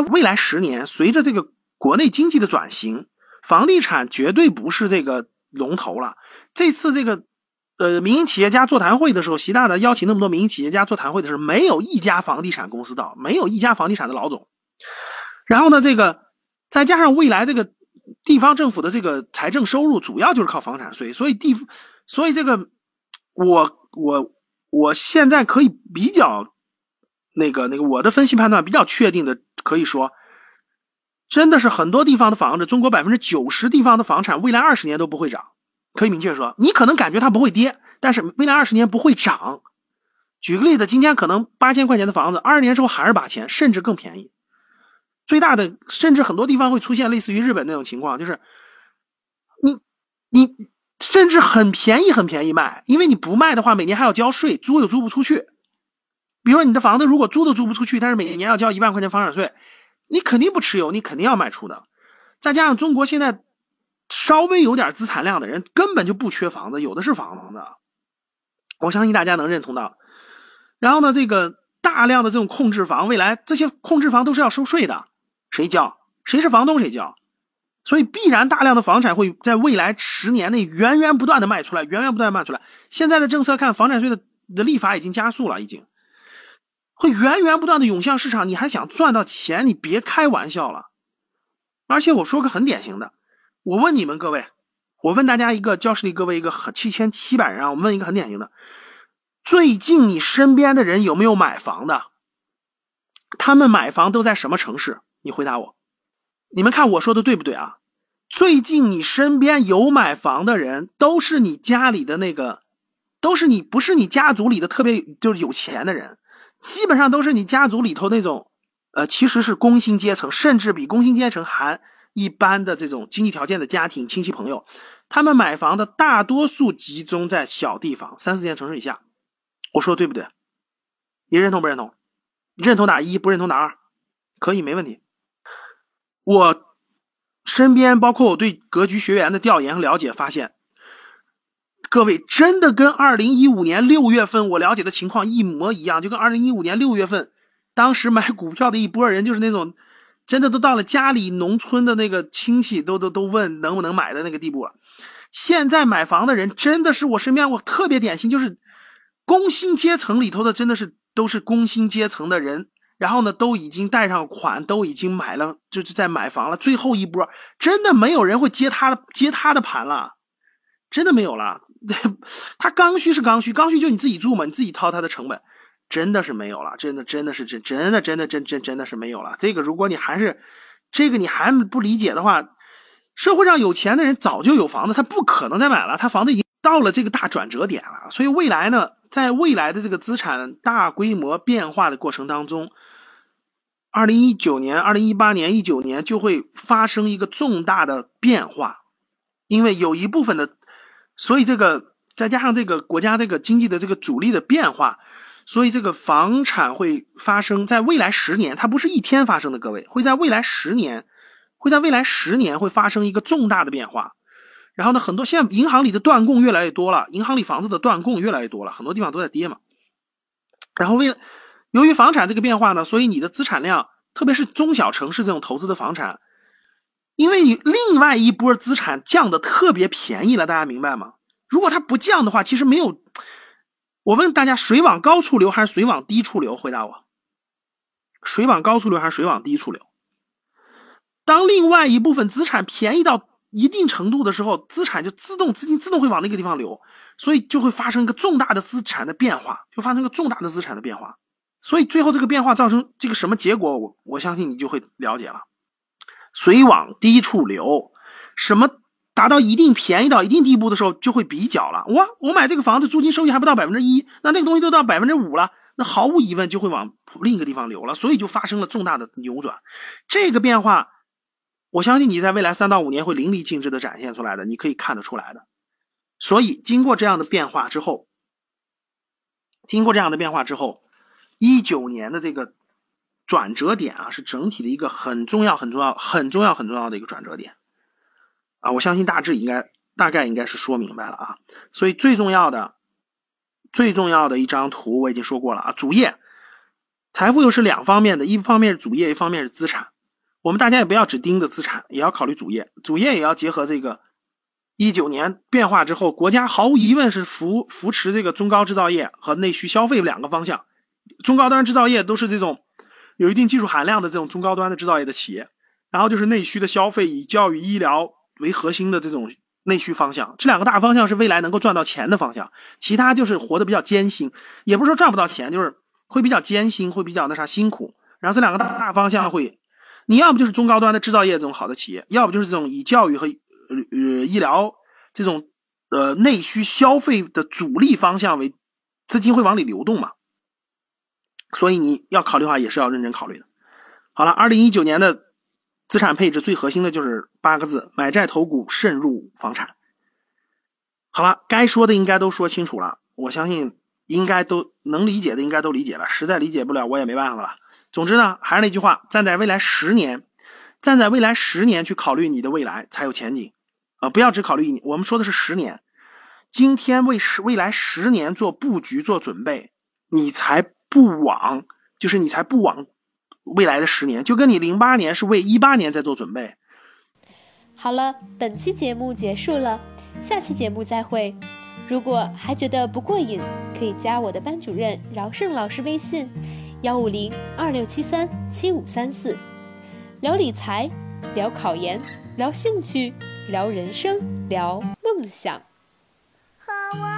未来十年，随着这个国内经济的转型，房地产绝对不是这个龙头了。这次这个呃民营企业家座谈会的时候，习大大邀请那么多民营企业家座谈会的时候，没有一家房地产公司到，没有一家房地产的老总。然后呢，这个再加上未来这个地方政府的这个财政收入主要就是靠房产税，所以地，所以这个我我我现在可以比较。那个那个，我的分析判断比较确定的，可以说，真的是很多地方的房子，中国百分之九十地方的房产，未来二十年都不会涨。可以明确说，你可能感觉它不会跌，但是未来二十年不会涨。举个例子，今天可能八千块钱的房子，二十年之后还是八千，甚至更便宜。最大的，甚至很多地方会出现类似于日本那种情况，就是你你甚至很便宜很便宜卖，因为你不卖的话，每年还要交税，租又租不出去。比如说你的房子如果租都租不出去，但是每年要交一万块钱房产税，你肯定不持有，你肯定要卖出的。再加上中国现在稍微有点资产量的人根本就不缺房子，有的是房子，我相信大家能认同到。然后呢，这个大量的这种控制房，未来这些控制房都是要收税的，谁交？谁是房东谁交？所以必然大量的房产会在未来十年内源源不断的卖出来，源源不断卖出来。现在的政策看，房产税的的立法已经加速了，已经。会源源不断的涌向市场，你还想赚到钱？你别开玩笑了。而且我说个很典型的，我问你们各位，我问大家一个教室里各位一个很七千七百人啊，我问一个很典型的，最近你身边的人有没有买房的？他们买房都在什么城市？你回答我。你们看我说的对不对啊？最近你身边有买房的人，都是你家里的那个，都是你不是你家族里的特别就是有钱的人。基本上都是你家族里头那种，呃，其实是工薪阶层，甚至比工薪阶层还一般的这种经济条件的家庭亲戚朋友，他们买房的大多数集中在小地方，三四线城市以下。我说的对不对？你认同不认同？认同打一，不认同打二，可以没问题。我身边包括我对格局学员的调研和了解发现。各位真的跟二零一五年六月份我了解的情况一模一样，就跟二零一五年六月份，当时买股票的一波人，就是那种真的都到了家里农村的那个亲戚都都都问能不能买的那个地步了。现在买房的人真的是我身边我特别典型，就是工薪阶层里头的，真的是都是工薪阶层的人，然后呢都已经贷上款，都已经买了，就是在买房了。最后一波真的没有人会接他的接他的盘了，真的没有了。他刚需是刚需，刚需就你自己住嘛，你自己掏他的成本，真的是没有了，真的真的是真真的真的真真真的是没有了。这个如果你还是这个你还不理解的话，社会上有钱的人早就有房子，他不可能再买了，他房子已经到了这个大转折点了。所以未来呢，在未来的这个资产大规模变化的过程当中，二零一九年、二零一八年、一九年就会发生一个重大的变化，因为有一部分的。所以这个再加上这个国家这个经济的这个主力的变化，所以这个房产会发生在未来十年，它不是一天发生的，各位会在未来十年，会在未来十年会发生一个重大的变化。然后呢，很多现在银行里的断供越来越多了，银行里房子的断供越来越多了，很多地方都在跌嘛。然后为了由于房产这个变化呢，所以你的资产量，特别是中小城市这种投资的房产。因为另外一波资产降的特别便宜了，大家明白吗？如果它不降的话，其实没有。我问大家，水往高处流还是水往低处流？回答我，水往高处流还是水往低处流？当另外一部分资产便宜到一定程度的时候，资产就自动资金自动会往那个地方流，所以就会发生一个重大的资产的变化，就发生个重大的资产的变化。所以最后这个变化造成这个什么结果？我我相信你就会了解了。水往低处流，什么达到一定便宜到一定地步的时候，就会比较了。我我买这个房子租金收益还不到百分之一，那那个东西都到百分之五了，那毫无疑问就会往另一个地方流了，所以就发生了重大的扭转。这个变化，我相信你在未来三到五年会淋漓尽致的展现出来的，你可以看得出来的。所以经过这样的变化之后，经过这样的变化之后，一九年的这个。转折点啊，是整体的一个很重要、很重要、很重要、很重要的一个转折点啊！我相信大致应该大概应该是说明白了啊。所以最重要的、最重要的一张图我已经说过了啊。主业财富又是两方面的，一方面是主业，一方面是资产。我们大家也不要只盯着资产，也要考虑主业，主业也要结合这个一九年变化之后，国家毫无疑问是扶扶持这个中高制造业和内需消费两个方向。中高端制造业都是这种有一定技术含量的这种中高端的制造业的企业，然后就是内需的消费，以教育医疗为核心的这种内需方向。这两个大方向是未来能够赚到钱的方向，其他就是活得比较艰辛，也不是说赚不到钱，就是会比较艰辛，会比较那啥辛苦。然后这两个大大方向会。你要不就是中高端的制造业这种好的企业，要不就是这种以教育和呃呃医疗这种呃内需消费的主力方向为资金会往里流动嘛？所以你要考虑的话，也是要认真考虑的。好了，二零一九年的资产配置最核心的就是八个字：买债投股，慎入房产。好了，该说的应该都说清楚了，我相信应该都能理解的应该都理解了，实在理解不了我也没办法了。总之呢，还是那句话，站在未来十年，站在未来十年去考虑你的未来才有前景，啊，不要只考虑一年。我们说的是十年，今天为十未来十年做布局做准备，你才不枉，就是你才不枉未来的十年，就跟你零八年是为一八年在做准备。好了，本期节目结束了，下期节目再会。如果还觉得不过瘾，可以加我的班主任饶胜老师微信。幺五零二六七三七五三四，聊理财，聊考研，聊兴趣，聊人生，聊梦想。和我。